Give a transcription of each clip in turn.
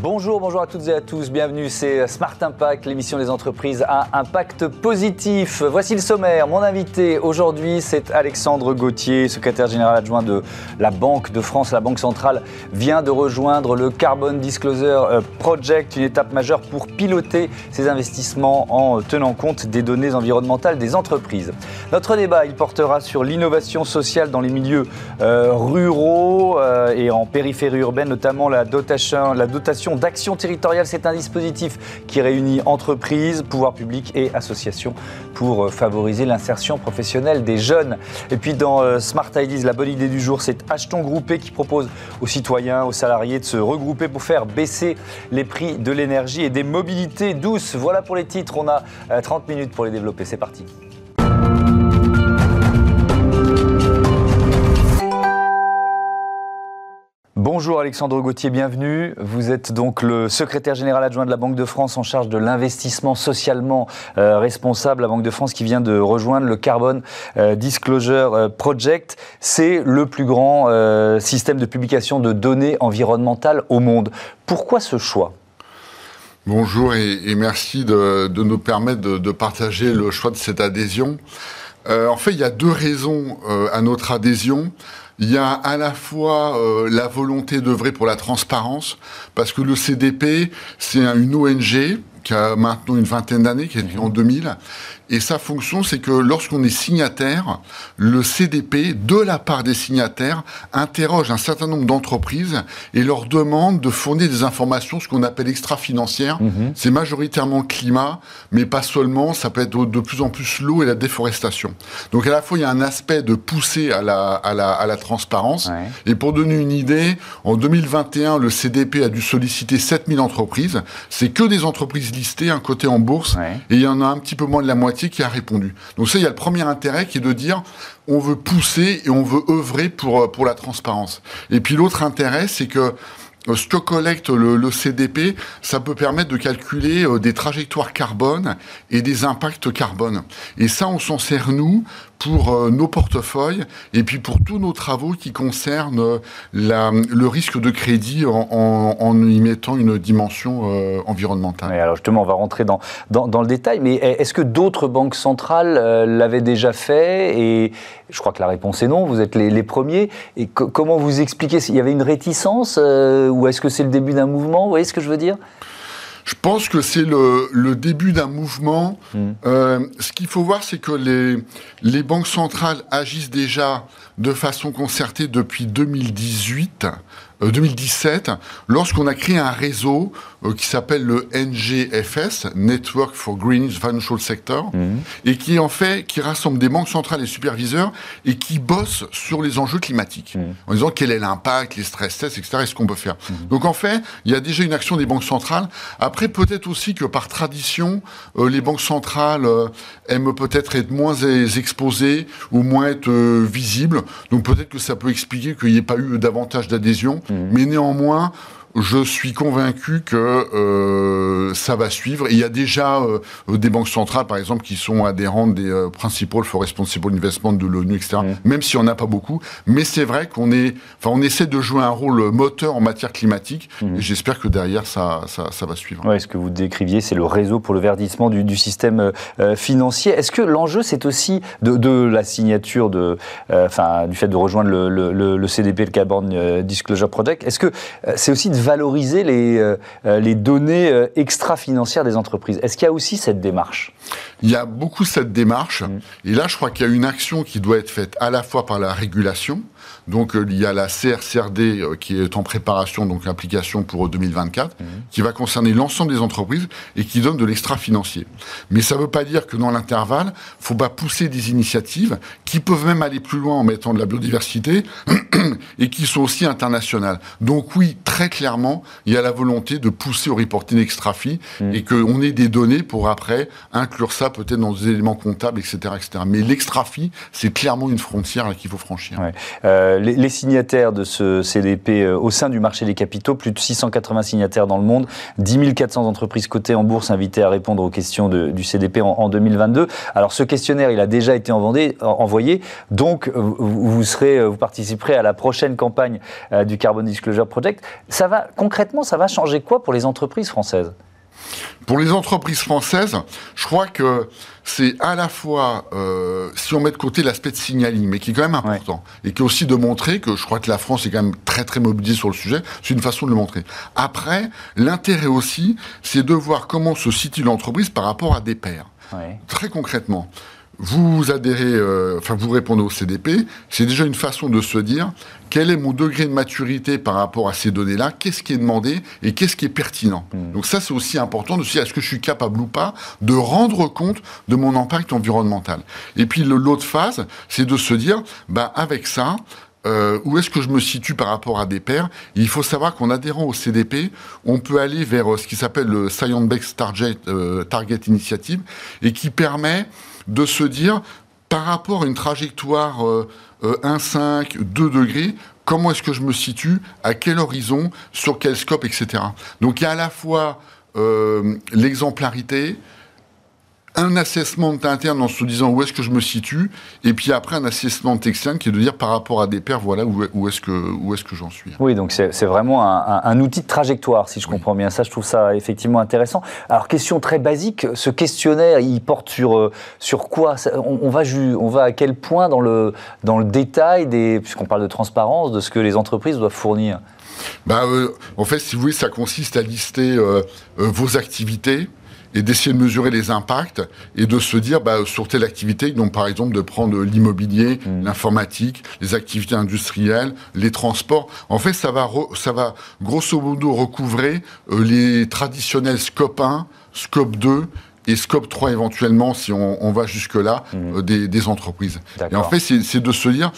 Bonjour, bonjour à toutes et à tous, bienvenue, c'est Smart Impact, l'émission des entreprises à impact positif. Voici le sommaire, mon invité aujourd'hui c'est Alexandre Gauthier, secrétaire général adjoint de la Banque de France. La Banque centrale vient de rejoindre le Carbon Disclosure euh, Project, une étape majeure pour piloter ses investissements en tenant compte des données environnementales des entreprises. Notre débat, il portera sur l'innovation sociale dans les milieux euh, ruraux euh, et en périphérie urbaine, notamment la dotation, la dotation d'action territoriale. C'est un dispositif qui réunit entreprises, pouvoirs publics et associations pour euh, favoriser l'insertion professionnelle des jeunes. Et puis dans euh, Smart Ideas, la bonne idée du jour, c'est Achetons Groupé qui propose aux citoyens, aux salariés de se regrouper pour faire baisser les prix de l'énergie et des mobilités douces. Voilà pour les titres. On a 30 euh, minutes pour les développer. C'est parti. Bonjour Alexandre Gauthier, bienvenue. Vous êtes donc le secrétaire général adjoint de la Banque de France en charge de l'investissement socialement euh, responsable. La Banque de France qui vient de rejoindre le Carbon euh, Disclosure euh, Project. C'est le plus grand système de publication de données environnementales au monde. Pourquoi ce choix? Bonjour et, merci de, nous permettre de, de, partager le choix de cette adhésion. en fait, il y a deux raisons à notre adhésion. Il y a à la fois euh, la volonté d'œuvrer pour la transparence, parce que le CDP, c'est une ONG qui a maintenant une vingtaine d'années, qui est en 2000, et sa fonction, c'est que lorsqu'on est signataire, le CDP, de la part des signataires, interroge un certain nombre d'entreprises et leur demande de fournir des informations, ce qu'on appelle extra-financières. Mhm. C'est majoritairement climat, mais pas seulement. Ça peut être de plus en plus l'eau et la déforestation. Donc à la fois, il y a un aspect de pousser à la, à la, à la transparence. Et pour donner une idée, en 2021, le CDP a dû solliciter 7000 entreprises. C'est que des entreprises un côté en bourse. Et il y en a un petit peu moins de la moitié qui a répondu. Donc ça, il y a le premier intérêt qui est de dire on veut pousser et on veut œuvrer pour, euh, pour la transparence. Et puis l'autre intérêt, c'est que euh, ce que collecte le, CDP, ça peut permettre de calculer euh, des trajectoires carbone et des impacts carbone. Et ça, on s'en sert, nous, pour euh, nos portefeuilles et puis pour tous nos travaux qui concernent la, le risque de crédit en, y mettant une dimension environnementale. alors justement, on va rentrer dans, dans, le détail, mais est-ce que d'autres banques centrales l'avaient déjà fait? Et je crois que la réponse est non, vous êtes les premiers. Et comment vous expliquez? Il y avait une réticence ou est-ce que c'est le début d'un mouvement? Vous voyez ce que je veux dire? Je pense que c'est le, début d'un mouvement. Hmm. Euh, ce qu'il faut voir, c'est que les, les banques centrales agissent déjà de façon concertée depuis 2018 2017, euh, lorsqu'on a créé un réseau euh, qui s'appelle le NGFS, Network for Green Financial Sector, mhm. et qui en fait, qui rassemble des banques centrales et superviseurs et qui bosse sur les enjeux climatiques, mhm. en disant quel est l'impact, les stress tests, etc., et ce qu'on peut faire. Mhm. Donc en fait, il y a déjà une action des banques centrales. Après, peut-être aussi que par tradition, euh, les banques centrales aiment peut-être être moins exposées ou moins être visibles. Donc peut-être que ça peut expliquer qu'il n'y ait pas eu davantage d'adhésion. Mais néanmoins, je suis convaincu que euh, ça va suivre. il y a déjà euh, des banques centrales, par exemple, qui sont adhérentes des euh, principaux for responsible investment de l'ONU, etc. Mmh. Même si on n'a pas beaucoup, mais c'est vrai qu'on est, enfin, on essaie de jouer un rôle moteur en matière climatique. Mmh. Et j'espère que derrière ça, ça, va suivre. Ouais, ce que vous décriviez, c'est le réseau pour le verdissement du, système financier. Est-ce que l'enjeu, c'est aussi de, la signature de, enfin, du fait de rejoindre le, le, le CDP, le Carbon Disclosure Project, est-ce que c'est aussi de valoriser les, euh, euh, les données euh, extra-financières des entreprises. Est-ce qu'il y a aussi cette démarche? Il y a beaucoup cette démarche. Mm. Et là, je crois qu'il y a une action qui doit être faite à la fois par la régulation, donc il y a la CRCRD qui est en préparation, donc l'application pour 2024, mm. qui va concerner l'ensemble des entreprises et qui donne de l'extra financier. Mais ça ne veut pas dire que dans l'intervalle, faut pas pousser des initiatives qui peuvent même aller plus loin en mettant de la biodiversité et qui sont aussi internationales. Donc oui, très clairement il y a la volonté de pousser au reporting extra-fee mmh. et qu'on ait des données pour après inclure ça peut-être dans des éléments comptables, etc. etc. Mais l'extra-fi, c'est clairement une frontière qu'il faut franchir. Euh, les, signataires de ce CDP euh, au sein du marché des capitaux, plus de 680 signataires dans le monde, 10 400 entreprises cotées en bourse invitées à répondre aux questions du CDP en, 2022. Alors ce questionnaire, il a déjà été envoyé, donc vous, serez, vous participerez à la prochaine campagne du Carbon Disclosure Project. Ça va concrètement, ça va changer quoi pour les entreprises françaises? Pour les entreprises françaises, je crois que c'est à la fois, euh, si on met de côté l'aspect de signaling, mais qui est quand même important, et qui est aussi de montrer que je crois que la France est quand même très très mobilisée sur le sujet, c'est une façon de le montrer. Après, l'intérêt aussi, c'est de voir comment se situe l'entreprise par rapport à des pairs. Très concrètement, vous adhérez, euh, enfin vous répondez au CDP, c'est déjà une façon de se dire quel est mon degré de maturité par rapport à ces données-là, qu'est-ce qui est demandé et qu'est-ce qui est pertinent? Hmm. Donc ça c'est aussi important de se dire est-ce que je suis capable ou pas de rendre compte de mon impact environnemental? Et puis l'autre phase, c'est de se dire bah avec ça, euh, où est-ce que je me situe par rapport à des pairs? Il faut savoir qu'en adhérant au CDP, on peut aller vers euh, ce qui s'appelle le Science Based Target, Target Initiative et qui permet de se dire, par rapport à une trajectoire 1,5, euh, 2 euh, degrés, comment est-ce que je me situe, à quel horizon, sur quel scope, etc. Donc il y a à la fois euh, l'exemplarité, un assessment interne en se disant où est-ce que je me situe, et puis après un assessment externe qui est de dire par rapport à des pairs, voilà où, est-ce que, où est que j'en suis. Oui, donc c'est vraiment un, outil de trajectoire, si je comprends bien ça. Je trouve ça effectivement intéressant. Alors, question très basique, ce questionnaire, il porte sur, euh, sur quoi? On, va, on va à quel point dans le, dans le détail, des, puisqu'on parle de transparence, de ce que les entreprises doivent fournir? Bah, euh, en fait, si vous voulez, ça consiste à lister euh, vos activités, et d'essayer de mesurer les impacts et de se dire bah, sur telle activité, donc par exemple de prendre l'immobilier, mmh. l'informatique, les activités industrielles, les transports. En fait, ça va, ça va grosso modo recouvrer euh, les traditionnels scope 1, scope 2 et scope 3 éventuellement si on, on va jusque-là mmh. euh, des, des, entreprises. Et en fait, c'est de se dire,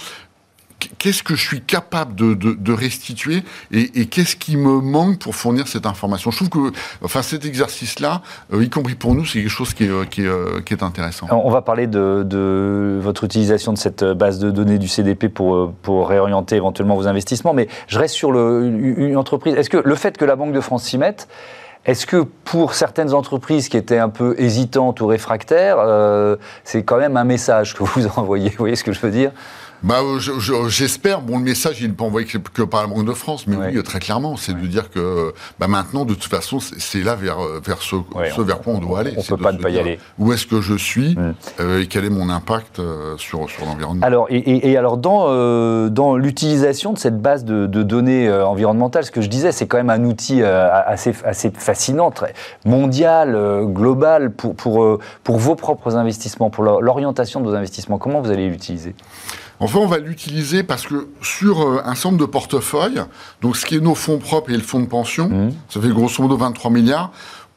qu'est-ce que je suis capable de, restituer et, qu'est-ce qui me manque pour fournir cette information? Je trouve que enfin, cet exercice-là, euh, y compris pour nous, c'est quelque chose qui est, euh, euh, intéressant. on va parler de, votre utilisation de cette base de données du CDP pour, réorienter éventuellement vos investissements, mais je reste sur une entreprise. Est-ce que le fait que la Banque de France s'y mette, est-ce que pour certaines entreprises qui étaient un peu hésitantes ou réfractaires, c'est quand même un message que vous envoyez? Vous voyez ce que je veux dire? Bah, j'espère. Bon, le message, il n'est pas envoyé que, par la Banque de France, mais oui, très clairement, c'est de dire que bah, maintenant, de toute façon, c'est là vers, vers ce, ce vers quoi on doit aller. On ne peut pas ne pas y aller. Où est-ce que je suis mm. euh, et quel est mon impact euh, sur, sur l'environnement Alors, et, et, alors, dans, euh, dans l'utilisation de cette base de, de données environnementales, ce que je disais, c'est quand même un outil assez, assez fascinant, très mondial, global, pour, pour, pour vos propres investissements, pour l'orientation de vos investissements. Comment vous allez l'utiliser? Enfin, on va l'utiliser parce que sur euh, un nombre de portefeuilles, donc ce qui est nos fonds propres et le fonds de pension, mmh. ça fait grosso modo 23 milliards,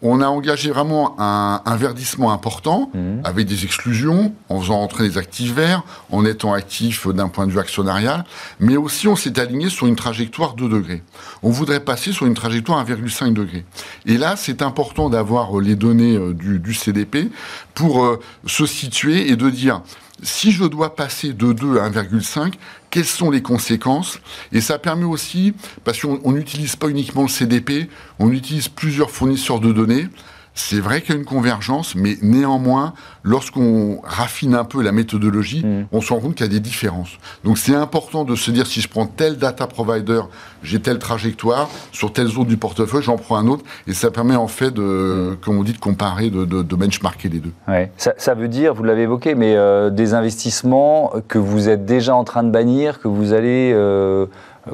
on a engagé vraiment un, verdissement important, mmh. avec des exclusions, en faisant entrer des actifs verts, en étant actif d'un point de vue actionnarial, mais aussi on s'est aligné sur une trajectoire 2 degrés. On voudrait passer sur une trajectoire 1,5 degré. Et là, c'est important d'avoir les données euh, du, du CDP pour euh, se situer et de dire si je dois passer de 2 à 1,5, quelles sont les conséquences? Et ça permet aussi, parce qu'on n'utilise pas uniquement le CDP, on utilise plusieurs fournisseurs de données. C'est vrai qu'il y a une convergence, mais néanmoins, lorsqu'on raffine un peu la méthodologie, mm. on se rend compte qu'il y a des différences. Donc c'est important de se dire, si je prends tel data provider, j'ai telle trajectoire, sur telle zone du portefeuille, j'en prends un autre, et ça permet en fait, de, mm. comme on dit, de comparer, de, benchmarker les deux. Ouais. Ça, veut dire, vous l'avez évoqué, mais euh, des investissements que vous êtes déjà en train de bannir, que vous allez... Euh,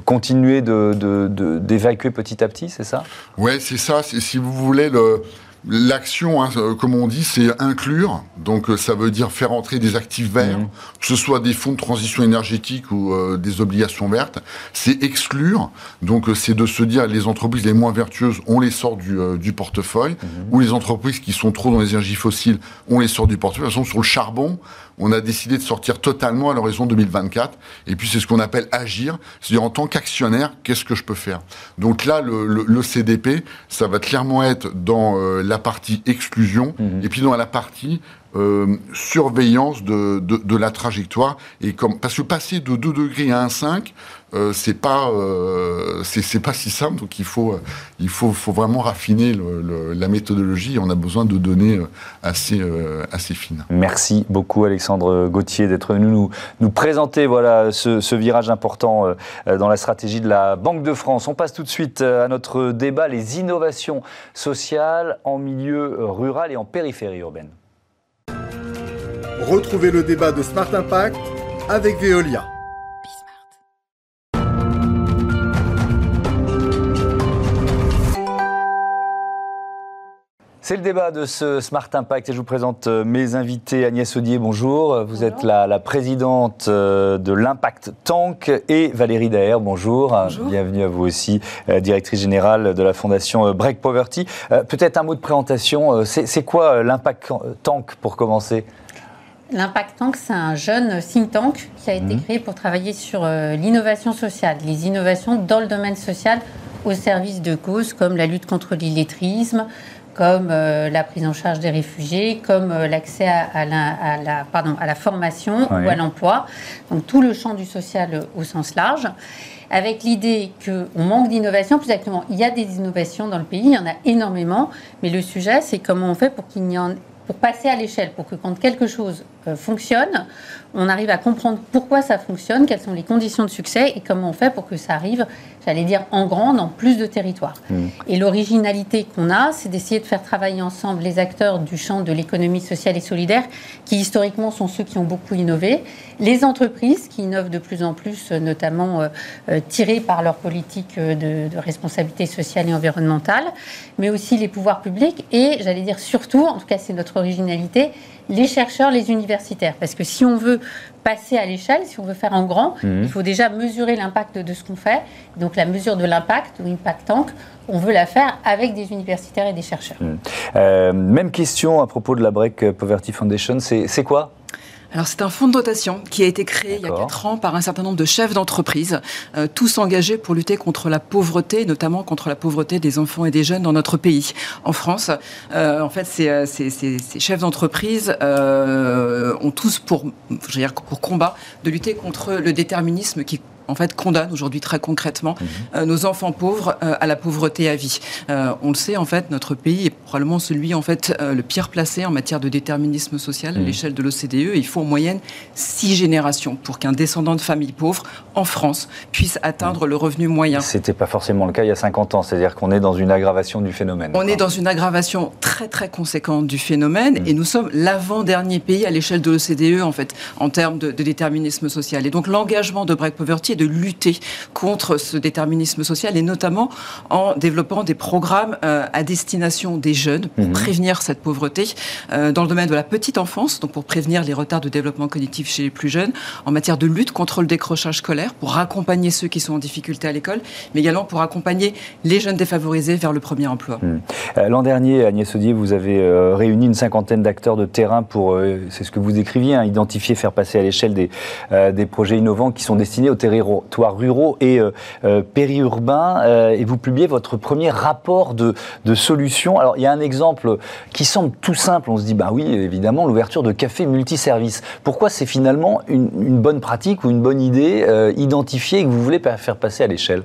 continuer d'évacuer petit à petit, c'est ça? Oui, c'est ça. Si vous voulez, le, L'action, hein, euh, comme on dit, c'est inclure. Donc, euh, ça veut dire faire entrer des actifs verts, mhm. que ce soit des fonds de transition énergétique ou euh, des obligations vertes. C'est exclure. Donc, c'est de se dire les entreprises les moins vertueuses, on les sort du, portefeuille, mhm. ou les entreprises qui sont trop dans les énergies fossiles, on les sort du portefeuille. De toute façon, sur le charbon, on a décidé de sortir totalement à l'horizon 2024. Et puis, c'est ce qu'on appelle agir. C'est-à-dire, en tant qu'actionnaire, qu'est-ce que je peux faire? Donc là, le, CDP, ça va clairement être dans la partie exclusion, mhm. et puis dans la partie euh, surveillance de, de, la trajectoire. Et comme, parce que passer de 2 degrés à 1,5, euh, c'est pas euh, c'est pas si simple donc il faut euh, il faut, faut vraiment raffiner la méthodologie on a besoin de données euh, assez assez fines. Merci beaucoup Alexandre Gauthier d'être venu nous nous présenter voilà ce, virage important dans la stratégie de la Banque de France. On passe tout de suite à notre débat les innovations sociales en milieu rural et en périphérie urbaine. Retrouvez le débat de Smart Impact avec Veolia. C'est le débat de ce Smart Impact et je vous présente euh, mes invités. Agnès Audier, bonjour. Vous êtes la, présidente euh, de l'Impact Tank et Valérie Daher, bonjour. bonjour. Bienvenue à vous aussi, euh, directrice générale de la fondation Break Poverty. Peut-être un mot de présentation. C'est quoi l'Impact Tank pour commencer? L'Impact Tank, c'est un jeune think tank qui a été mmh. créé pour travailler sur l'innovation sociale, les innovations dans le domaine social au service de causes comme la lutte contre l'illettrisme, comme euh, la prise en charge des réfugiés, comme euh, l'accès à, la, pardon, à la formation ou à l'emploi. Donc tout le champ du social au sens large. Avec l'idée qu'on manque d'innovation, plus exactement, il y a des innovations dans le pays, il y en a énormément, mais le sujet, c'est comment on fait pour qu'il y en pour passer à l'échelle, pour que quand quelque chose euh, fonctionne, on arrive à comprendre pourquoi ça fonctionne, quelles sont les conditions de succès et comment on fait pour que ça arrive, j'allais dire, en grand, dans plus de territoires. Mmh. Et l'originalité qu'on a, c'est d'essayer de faire travailler ensemble les acteurs du champ de l'économie sociale et solidaire, qui historiquement sont ceux qui ont beaucoup innové, les entreprises qui innovent de plus en plus, notamment euh, euh, tirées par leur politique de, de responsabilité sociale et environnementale, mais aussi les pouvoirs publics et, j'allais dire surtout, en tout cas c'est notre originalité, les chercheurs, les Parce que si on veut passer à l'échelle, si on veut faire en grand, mhm. il faut déjà mesurer l'impact de ce qu'on fait. Donc la mesure de l'impact, ou Impact Tank, on veut la faire avec des universitaires et des chercheurs. Mhm. Euh, même question à propos de la Break Poverty Foundation, c'est quoi alors c'est un fonds de dotation qui a été créé il y a quatre ans par un certain nombre de chefs d'entreprise, euh, tous engagés pour lutter contre la pauvreté, notamment contre la pauvreté des enfants et des jeunes dans notre pays. En France, euh, en fait, ces, euh, ces, ces, ces chefs d'entreprise euh, ont tous pour, je veux dire, pour combat de lutter contre le déterminisme qui en fait, condamne aujourd'hui très concrètement mhm. euh, nos enfants pauvres euh, à la pauvreté à vie. Euh, on le sait, en fait, notre pays est probablement celui, en fait, le pire placé en matière de déterminisme social à mhm. l'échelle de l'OCDE. Il faut en moyenne six générations pour qu'un descendant de famille pauvre en France puisse atteindre le revenu moyen. C'était pas forcément le cas il y a 50 ans, c'est-à-dire qu'on est dans une aggravation du phénomène. On est dans une aggravation très très conséquente du phénomène mhm. et nous sommes l'avant-dernier pays à l'échelle de l'OCDE en fait en termes de, de déterminisme social. Et donc l'engagement de Break Poverty de lutter contre ce déterminisme social et notamment en développant des programmes euh, à destination des jeunes pour mhm. prévenir cette pauvreté euh, dans le domaine de la petite enfance, donc pour prévenir les retards de développement cognitif chez les plus jeunes, en matière de lutte contre le décrochage scolaire, pour accompagner ceux qui sont en difficulté à l'école, mais également pour accompagner les jeunes défavorisés vers le premier emploi. Mhm. Euh, l'an dernier, Agnès Audier, vous avez réuni une cinquantaine d'acteurs de terrain pour, c'est ce que vous écriviez, hein, identifier, faire passer à l'échelle des, des projets innovants qui sont destinés au territoire ruraux et euh, euh, périurbains. Euh, et vous publiez votre premier rapport de, de solutions. Alors, il y a un exemple qui semble tout simple. On se dit, bah oui, évidemment, l'ouverture de cafés multiservices. Pourquoi c'est finalement une, une, bonne pratique ou une bonne idée identifiée et que vous voulez faire passer à l'échelle?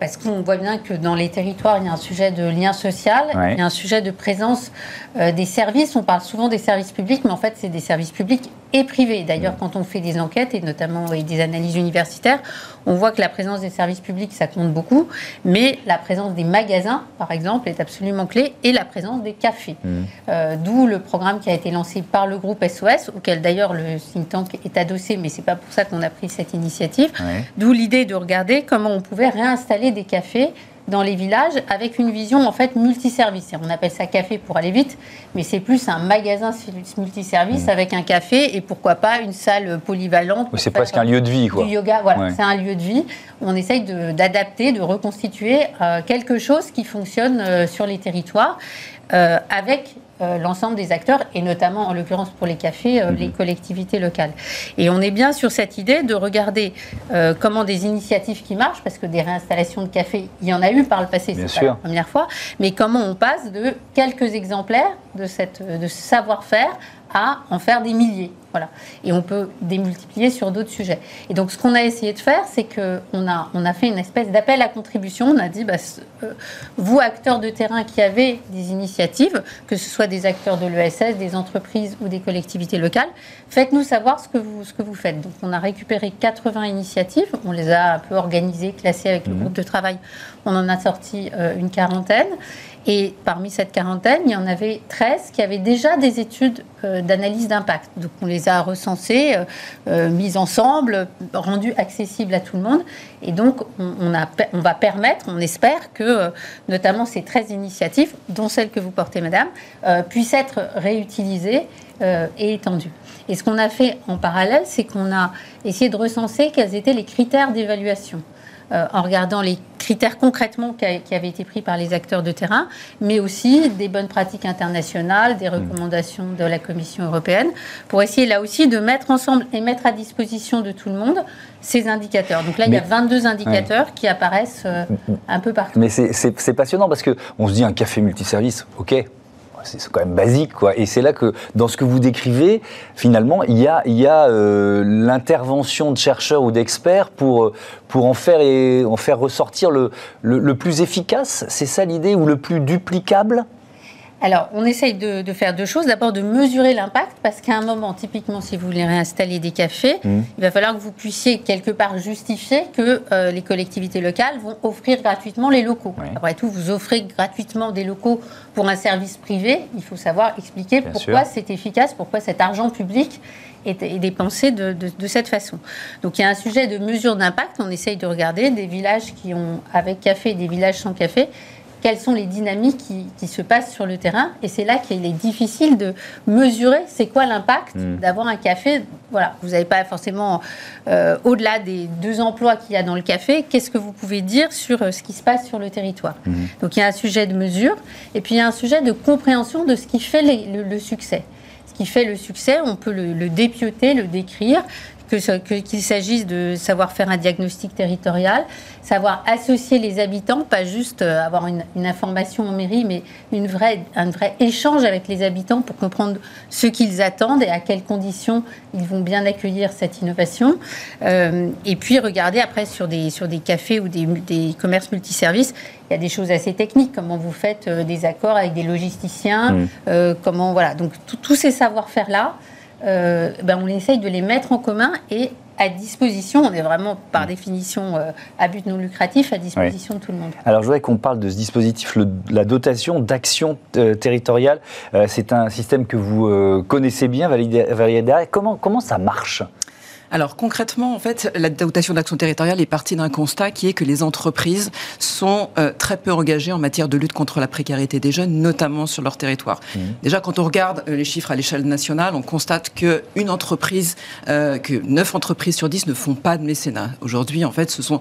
Parce qu'on voit bien que dans les territoires, il y a un sujet de lien social, il y a un sujet de présence des services. On parle souvent des services publics, mais en fait, c'est des services publics et privés. D'ailleurs, quand on fait des enquêtes, et notamment des analyses universitaires, on voit que la présence des services publics, ça compte beaucoup, mais la présence des magasins, par exemple, est absolument clé, et la présence des cafés. Mmh. Euh, d'où le programme qui a été lancé par le groupe SOS, auquel d'ailleurs le think tank est adossé, mais c'est pas pour ça qu'on a pris cette initiative. D'où l'idée de regarder comment on pouvait réinstaller des cafés dans les villages avec une vision en fait multiservice. On appelle ça café pour aller vite, mais c'est plus un magasin multiservice mmh. avec un café et pourquoi pas une salle polyvalente. C'est presque un lieu de vie, quoi. Du yoga, voilà, c'est un lieu de vie. On essaye d'adapter, de, reconstituer euh, quelque chose qui fonctionne euh, sur les territoires. Avec euh, l'ensemble des acteurs, et notamment en l'occurrence pour les cafés, euh, les mhm. collectivités locales. Et on est bien sur cette idée de regarder euh, comment des initiatives qui marchent, parce que des réinstallations de cafés, il y en a eu par le passé, c'est pas la première fois, mais comment on passe de quelques exemplaires de, cette, de ce savoir-faire à en faire des milliers. Voilà. Et on peut démultiplier sur d'autres sujets. Et donc, ce qu'on a essayé de faire, c'est qu'on a, on a fait une espèce d'appel à contribution. On a dit, bah, euh, vous, acteurs de terrain qui avez des initiatives, que ce soit des acteurs de l'ESS, des entreprises ou des collectivités locales, faites-nous savoir ce que, vous, ce que vous faites. Donc, on a récupéré 80 initiatives. On les a un peu organisées, classées avec le mmh. groupe de travail. On en a sorti euh, une quarantaine. Et parmi cette quarantaine, il y en avait 13 qui avaient déjà des études euh, d'analyse d'impact. Donc on les a recensées, euh, euh, mises ensemble, rendues accessibles à tout le monde. Et donc on, on va permettre, on espère que notamment ces 13 initiatives, dont celle que vous portez, madame, puissent être réutilisées et étendues. Et ce qu'on a fait en parallèle, c'est qu'on a essayé de recenser quels étaient les critères d'évaluation. Euh, en regardant les critères concrètement qui, avaient été pris par les acteurs de terrain, mais aussi des bonnes pratiques internationales, des recommandations de la Commission européenne, pour essayer là aussi de mettre ensemble et mettre à disposition de tout le monde ces indicateurs. Donc là, il y a 22 indicateurs qui apparaissent euh, un peu partout. Mais c'est passionnant parce qu'on se dit un café multiservice, ok, c'est quand même basique, quoi. Et c'est là que, dans ce que vous décrivez, finalement, il y a, il y a euh, l'intervention de chercheurs ou d'experts pour, pour en faire, et, en faire ressortir le, le plus efficace. C'est ça l'idée, ou le plus duplicable? Alors, on essaye de, faire deux choses. D'abord, de mesurer l'impact, parce qu'à un moment, typiquement, si vous voulez réinstaller des cafés, mmh. il va falloir que vous puissiez quelque part justifier que euh, les collectivités locales vont offrir gratuitement les locaux. Après tout, vous offrez gratuitement des locaux pour un service privé. Il faut savoir expliquer pourquoi c'est efficace, pourquoi cet argent public est, dépensé de, de, cette façon. Donc, il y a un sujet de mesure d'impact. On essaye de regarder des villages qui ont avec café et des villages sans café quelles sont les dynamiques qui, se passent sur le terrain. Et c'est là qu'il est difficile de mesurer c'est quoi l'impact hmm. d'avoir un café. Voilà, vous n'avez pas forcément, euh, au-delà des deux emplois qu'il y a dans le café, qu'est-ce que vous pouvez dire sur euh, ce qui se passe sur le territoire. Hmm. Donc il y a un sujet de mesure et puis il y a un sujet de compréhension de ce qui fait le, succès Ce qui fait le succès, on peut le, le dépioter, le décrire qu'il s'agisse de savoir faire un diagnostic territorial, savoir associer les habitants, pas juste euh, avoir une, information en mairie, mais une vraie, un vrai échange avec les habitants pour comprendre ce qu'ils attendent et à quelles conditions ils vont bien accueillir cette innovation. Euh, et puis regarder après sur des, sur des cafés ou des, des commerces multiservices, il y a des choses assez techniques, comment vous faites euh, des accords avec des logisticiens, mmh. comment voilà. Donc tous ces savoir-faire là. Euh, ben on essaye de les mettre en commun et à disposition, on est vraiment par mm. définition euh, à but non lucratif, à disposition de tout le monde. Alors je voudrais qu'on parle de ce dispositif, la dotation d'action euh, territoriale. c'est un système que vous connaissez bien, Valérie Comment, comment ça marche? Alors concrètement, en fait, la dotation d'action territoriale est partie d'un constat qui est que les entreprises sont euh, très peu engagées en matière de lutte contre la précarité des jeunes, notamment sur leur territoire. Mmh. Déjà, quand on regarde euh, les chiffres à l'échelle nationale, on constate que une entreprise, euh, que 9 entreprises sur 10 ne font pas de mécénat. Aujourd'hui, en fait, ce sont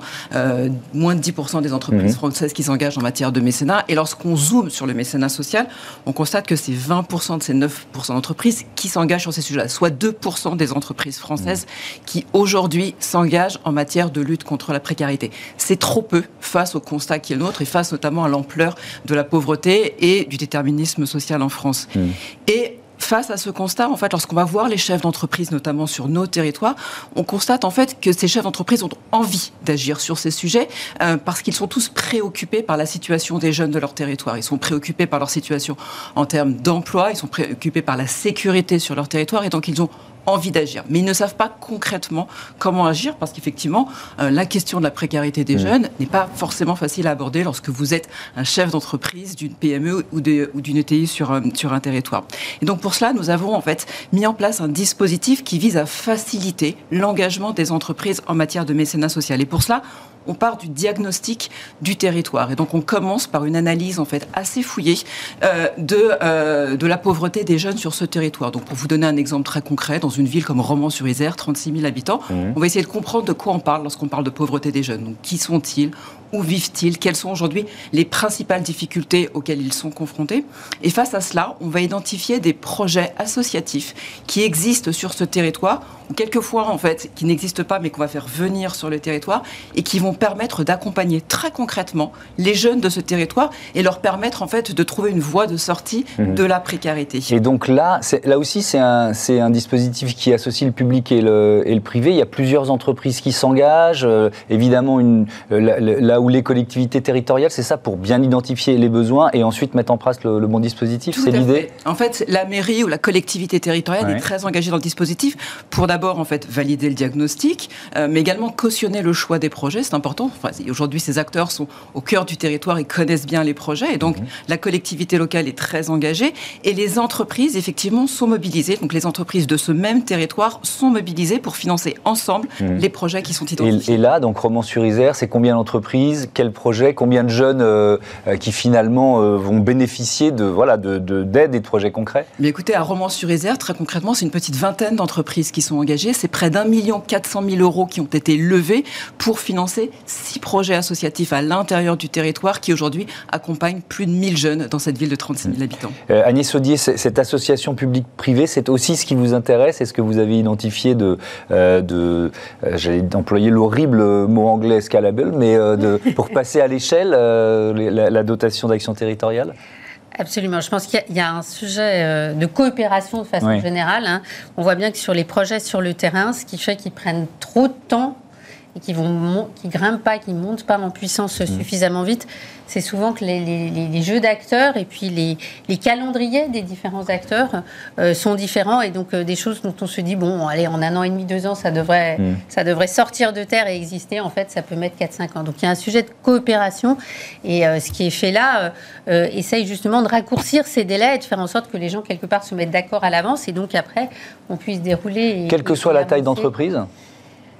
moins de 10% des entreprises mmh. françaises qui s'engagent en matière de mécénat. Et lorsqu'on zoome sur le mécénat social, on constate que c'est 20% de ces 9% d'entreprises qui s'engagent sur ces sujets-là, soit 2% des entreprises françaises mmh qui aujourd'hui s'engagent en matière de lutte contre la précarité. C'est trop peu face au constat qui est le nôtre et face notamment à l'ampleur de la pauvreté et du déterminisme social en France. Mmh. Et face à ce constat, en fait, lorsqu'on va voir les chefs d'entreprise, notamment sur nos territoires, on constate en fait que ces chefs d'entreprise ont envie d'agir sur ces sujets euh, parce qu'ils sont tous préoccupés par la situation des jeunes de leur territoire. Ils sont préoccupés par leur situation en termes d'emploi, ils sont préoccupés par la sécurité sur leur territoire et donc ils ont envie d'agir. Mais ils ne savent pas concrètement comment agir parce qu'effectivement, euh, la question de la précarité des mmh. jeunes n'est pas forcément facile à aborder lorsque vous êtes un chef d'entreprise d'une PME ou d'une ETI sur, euh, sur un territoire. Et donc pour cela, nous avons en fait mis en place un dispositif qui vise à faciliter l'engagement des entreprises en matière de mécénat social. Et pour cela, on part du diagnostic du territoire. Et donc on commence par une analyse en fait assez fouillée euh, de, euh, de la pauvreté des jeunes sur ce territoire. Donc pour vous donner un exemple très concret, dans une ville comme Romans-sur-Isère, 36 000 habitants, mmh. on va essayer de comprendre de quoi on parle lorsqu'on parle de pauvreté des jeunes. Donc qui sont-ils? Où vivent-ils? Quelles sont aujourd'hui les principales difficultés auxquelles ils sont confrontés? Et face à cela, on va identifier des projets associatifs qui existent sur ce territoire ou quelquefois en fait qui n'existent pas mais qu'on va faire venir sur le territoire et qui vont permettre d'accompagner très concrètement les jeunes de ce territoire et leur permettre en fait de trouver une voie de sortie mhm. de la précarité. Et donc là, là aussi c'est un, un, dispositif qui associe le public et le, et le, privé. Il y a plusieurs entreprises qui s'engagent, euh, évidemment une, euh, là, où les collectivités territoriales, c'est ça pour bien identifier les besoins et ensuite mettre en place le, bon dispositif, c'est l'idée En fait, la mairie ou la collectivité territoriale est très engagée dans le dispositif pour d'abord en fait valider le diagnostic, euh, mais également cautionner le choix des projets. C'est important. Enfin, Aujourd'hui, ces acteurs sont au cœur du territoire, ils connaissent bien les projets, et donc mhm. la collectivité locale est très engagée, et les entreprises effectivement sont mobilisées. Donc les entreprises de ce même territoire sont mobilisées pour financer ensemble mhm. les projets qui sont identifiés. Et, là, donc Romans-sur-Isère, c'est combien d'entreprises, quels projets, combien de jeunes euh, euh, qui finalement vont bénéficier de voilà de d'aide et de projets concrets? Mais écoutez, à Romans-sur-Isère, très concrètement, c'est une petite vingtaine d'entreprises qui sont c'est près d'un million quatre cent mille euros qui ont été levés pour financer six projets associatifs à l'intérieur du territoire qui aujourd'hui accompagnent plus de 1000 jeunes dans cette ville de 36 000 habitants. Euh, Agnès Audier, cette association publique-privée, c'est aussi ce qui vous intéresse? Est-ce que vous avez identifié de, euh, de euh, j'allais employer l'horrible mot anglais scalable, mais de, pour passer à l'échelle la, la dotation d'action territoriale? Absolument. Je pense qu'il y, a un sujet euh, de coopération de façon générale. Hein. On voit bien que sur les projets sur le terrain, ce qui fait qu'ils prennent trop de temps et qui vont qui grimpent pas, qui montent pas en puissance mm. suffisamment vite, c'est souvent que les, jeux d'acteurs et puis les, calendriers des différents acteurs euh, sont différents et donc euh, des choses dont on se dit bon allez en un an et demi deux ans ça devrait mm. ça devrait sortir de terre et exister en fait ça peut mettre 4-5 ans donc il y a un sujet de coopération et euh, ce qui est fait là essaye justement de raccourcir ces délais et de faire en sorte que les gens quelque part se mettent d'accord à l'avance et donc après on puisse dérouler quelle que soit la taille d'entreprise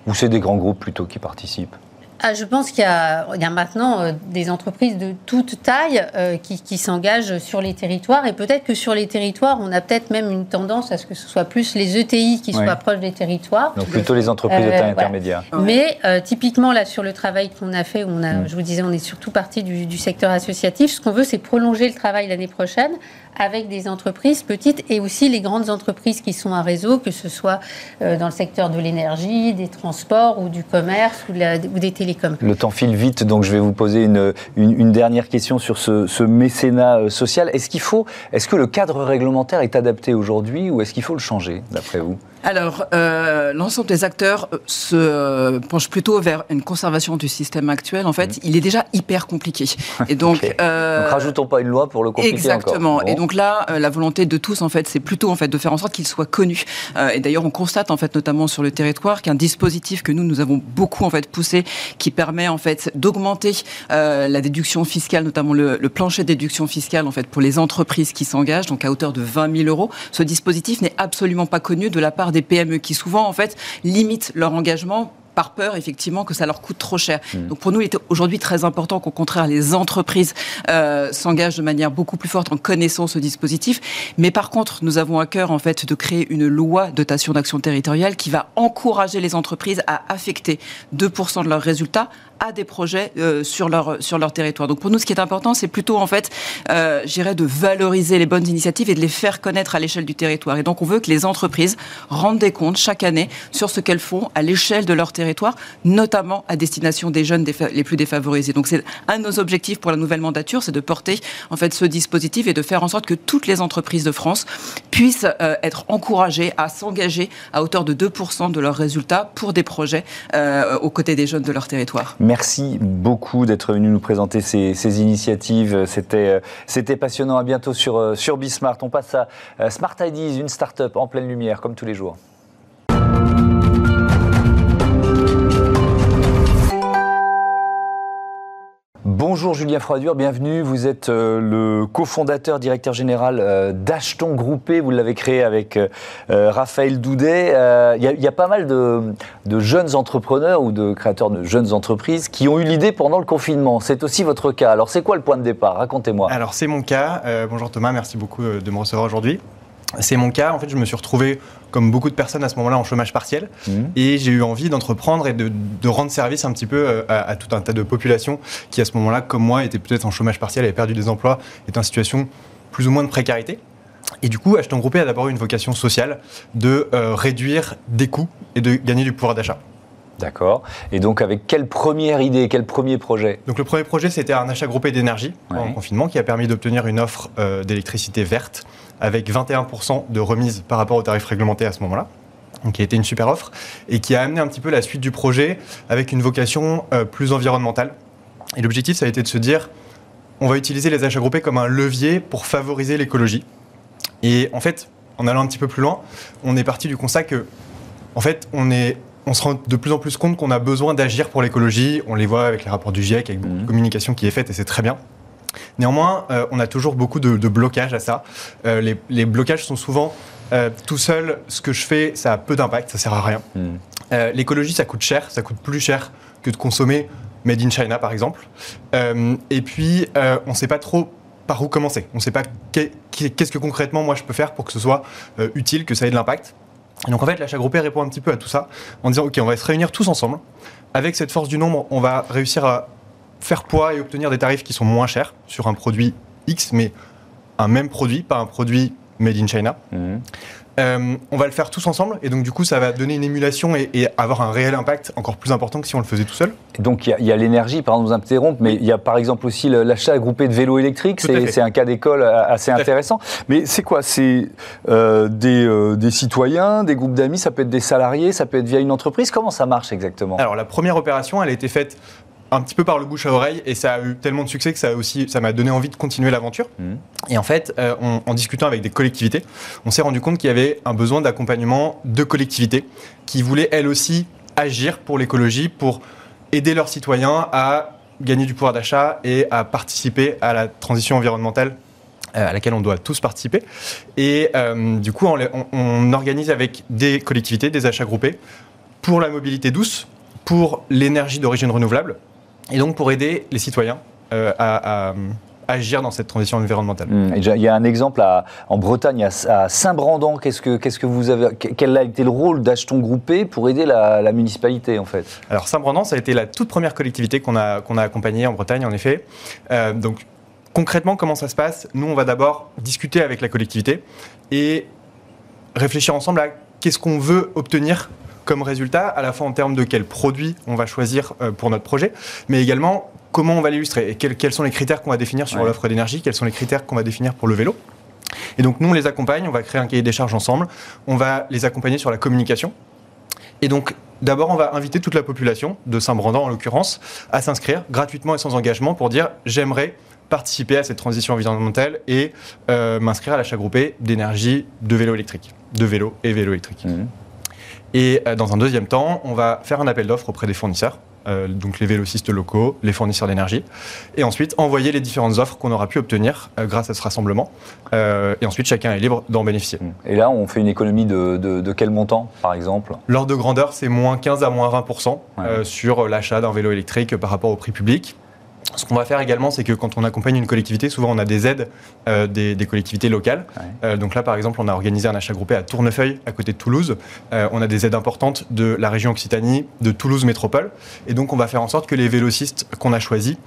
ou c'est des grands groupes plutôt qui participent ah, je pense qu'il y, a maintenant euh, des entreprises de toute taille euh, qui, s'engagent sur les territoires et peut-être que sur les territoires, on a peut-être même une tendance à ce que ce soit plus les ETI qui soient proches des territoires. Donc plutôt les entreprises de taille euh, intermédiaire. Mais typiquement là sur le travail qu'on a fait, on a, mm. je vous disais, on est surtout parti du, du secteur associatif. Ce qu'on veut, c'est prolonger le travail l'année prochaine avec des entreprises petites et aussi les grandes entreprises qui sont un réseau, que ce soit euh, dans le secteur de l'énergie, des transports ou du commerce ou, des télécoms. Le temps file vite, donc je vais vous poser une, dernière question sur ce, mécénat euh, social. Est-ce est-ce que le cadre réglementaire est adapté aujourd'hui ou est-ce qu'il faut le changer, d'après vous? Alors, euh, l'ensemble des acteurs euh, se euh, penchent plutôt vers une conservation du système actuel. En fait, mmh. il est déjà hyper compliqué. Et donc, donc, rajoutons pas une loi pour le compliquer Exactement. Et donc là, la volonté de tous, en fait, c'est plutôt en fait de faire en sorte qu'il soit connu. et d'ailleurs, on constate en fait, notamment sur le territoire, qu'un dispositif que nous nous avons beaucoup en fait poussé, qui permet en fait d'augmenter la déduction fiscale, notamment le, le, plancher de déduction fiscale en fait pour les entreprises qui s'engagent, donc à hauteur de 20 000 euros. Ce dispositif n'est absolument pas connu de la part des PME qui souvent en fait limitent leur engagement par peur effectivement que ça leur coûte trop cher. Mmh. Donc pour nous, il est aujourd'hui très important qu'au contraire les entreprises euh, s'engagent de manière beaucoup plus forte en connaissant ce dispositif. Mais par contre, nous avons à cœur en fait de créer une loi dotation d'action territoriale qui va encourager les entreprises à affecter 2% de leurs résultats à des projets euh, sur, leur, sur leur territoire. Donc pour nous, ce qui est important, c'est plutôt en fait, euh, j'irais, de valoriser les bonnes initiatives et de les faire connaître à l'échelle du territoire. Et donc on veut que les entreprises rendent des comptes chaque année sur ce qu'elles font à l'échelle de leur territoire, notamment à destination des jeunes les plus défavorisés. Donc c'est un de nos objectifs pour la nouvelle mandature, c'est de porter en fait ce dispositif et de faire en sorte que toutes les entreprises de France puissent euh, être encouragées à s'engager à hauteur de 2% de leurs résultats pour des projets euh, aux côtés des jeunes de leur territoire. Merci beaucoup d'être venu nous présenter ces, initiatives. C'était, c'était passionnant. À bientôt sur, sur Bismart. On passe à Smart Ideas, une start-up en pleine lumière, comme tous les jours. Bonjour Julien Froidure, bienvenue. Vous êtes euh, le cofondateur, directeur général euh, d'Acheton Groupé. Vous l'avez créé avec euh, Raphaël Doudet. Il y, a pas mal de, jeunes entrepreneurs ou de créateurs de jeunes entreprises qui ont eu l'idée pendant le confinement. C'est aussi votre cas. Alors c'est quoi le point de départ? Racontez-moi. Alors c'est mon cas. bonjour Thomas, merci beaucoup de me recevoir aujourd'hui. C'est mon cas. En fait, je me suis retrouvé, comme beaucoup de personnes à ce moment-là, en chômage partiel. Mmh. Et j'ai eu envie d'entreprendre et de, rendre service un petit peu euh, à, tout un tas de populations qui, à ce moment-là, comme moi, étaient peut-être en chômage partiel, avaient perdu des emplois, étaient en situation plus ou moins de précarité. Et du coup, Acheton Groupé a d'abord une vocation sociale de euh, réduire des coûts et de gagner du pouvoir d'achat. D'accord. Et donc, avec quelle première idée, quel premier projet? Donc, le premier projet, c'était un achat groupé d'énergie en confinement qui a permis d'obtenir une offre euh, d'électricité verte avec 21% de remise par rapport au tarif réglementé à ce moment-là. Donc, qui a été une super offre et qui a amené un petit peu la suite du projet avec une vocation euh, plus environnementale. Et l'objectif, ça a été de se dire on va utiliser les achats groupés comme un levier pour favoriser l'écologie. Et en fait, en allant un petit peu plus loin, on est parti du constat que, en fait, on est on se rend de plus en plus compte qu'on a besoin d'agir pour l'écologie. On les voit avec les rapports du GIEC, avec beaucoup de mhm. communication qui est faite et c'est très bien. Néanmoins, euh, on a toujours beaucoup de, blocages à ça. Euh, les, blocages sont souvent euh, tout seul, ce que je fais, ça a peu d'impact, ça sert à rien. Mhm. l'écologie, ça coûte cher, ça coûte plus cher que de consommer made in China, par exemple. et puis, on ne sait pas trop par où commencer. On ne sait pas qu'est-ce que concrètement moi je peux faire pour que ce soit utile, que ça ait de l'impact. Et donc en fait, l'achat groupé répond un petit peu à tout ça en disant ok, on va se réunir tous ensemble. Avec cette force du nombre, on va réussir à faire poids et obtenir des tarifs qui sont moins chers sur un produit X, mais un même produit, pas un produit made in China. Mmh. Euh, on va le faire tous ensemble et donc du coup ça va donner une émulation et, avoir un réel impact encore plus important que si on le faisait tout seul. donc il y a, l'énergie, pardon de vous interrompre, mais il y a par exemple aussi l'achat groupé de vélos électriques, c'est un cas d'école assez intéressant. Mais c'est quoi? C'est euh, des, euh, des, citoyens, des groupes d'amis, ça peut être des salariés, ça peut être via une entreprise, comment ça marche exactement? Alors la première opération elle a été faite un petit peu par le bouche à oreille et ça a eu tellement de succès que ça aussi ça m'a donné envie de continuer l'aventure. Mmh. Et en fait, euh, en discutant avec des collectivités, on s'est rendu compte qu'il y avait un besoin d'accompagnement de collectivités qui voulaient elles aussi agir pour l'écologie, pour aider leurs citoyens à gagner du pouvoir d'achat et à participer à la transition environnementale euh, à laquelle on doit tous participer. Et euh, du coup, on, on organise avec des collectivités des achats groupés pour la mobilité douce, pour l'énergie d'origine renouvelable et donc pour aider les citoyens euh, à, agir dans cette transition environnementale. Mmh. il y a un exemple en Bretagne, à, Saint-Brandon. Qu'est-ce que, qu'est-ce que vous avez, quel a été le rôle d'Acheton Groupé pour aider la, municipalité en fait? Alors Saint-Brandon, ça a été la toute première collectivité qu'on a, qu'on a accompagnée en Bretagne, en effet. Euh, donc concrètement, comment ça se passe? Nous, on va d'abord discuter avec la collectivité et réfléchir ensemble à qu'est-ce qu'on veut obtenir comme résultat, à la fois en termes de quels produits on va choisir euh, pour notre projet, mais également comment on va l'illustrer et quels, sont les critères qu'on va définir sur l'offre d'énergie, quels sont les critères qu'on va définir pour le vélo. Et donc nous, on les accompagne, on va créer un cahier des charges ensemble, on va les accompagner sur la communication. Et donc, d'abord, on va inviter toute la population, de Saint-Brandan en l'occurrence, à s'inscrire gratuitement et sans engagement pour dire j'aimerais participer à cette transition environnementale et euh, m'inscrire à l'achat groupé d'énergie de vélo électrique, de vélo et vélo électrique. Mmh. Et euh, dans un deuxième temps, on va faire un appel d'offres auprès des fournisseurs. Euh, donc les vélocistes locaux, les fournisseurs d'énergie, et ensuite envoyer les différentes offres qu'on aura pu obtenir euh, grâce à ce rassemblement. et ensuite, chacun est libre d'en bénéficier. Et là, on fait une économie de, quel montant, par exemple? L'ordre de grandeur, c'est moins 15 à moins 20% sur l'achat d'un vélo électrique par rapport au prix public. Ce qu'on va faire également, c'est que quand on accompagne une collectivité, souvent on a des aides euh, des, collectivités locales. Euh, donc là, par exemple, on a organisé un achat groupé à Tournefeuille, à côté de Toulouse. Euh, on a des aides importantes de la région Occitanie, de Toulouse Métropole. Et donc, on va faire en sorte que les vélocistes qu'on a choisis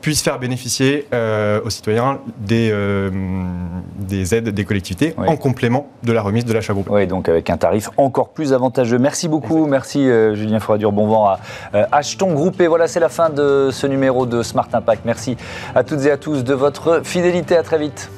puissent faire bénéficier euh, aux citoyens des, euh, des aides des collectivités en complément de la remise de l'achat groupe. Oui, donc avec un tarif encore plus avantageux. Merci beaucoup, merci euh, Julien Froidur, bon vent à Achetons Groupé. Voilà, c'est la fin de ce numéro de Smart Impact. Merci à toutes et à tous de votre fidélité. À très vite.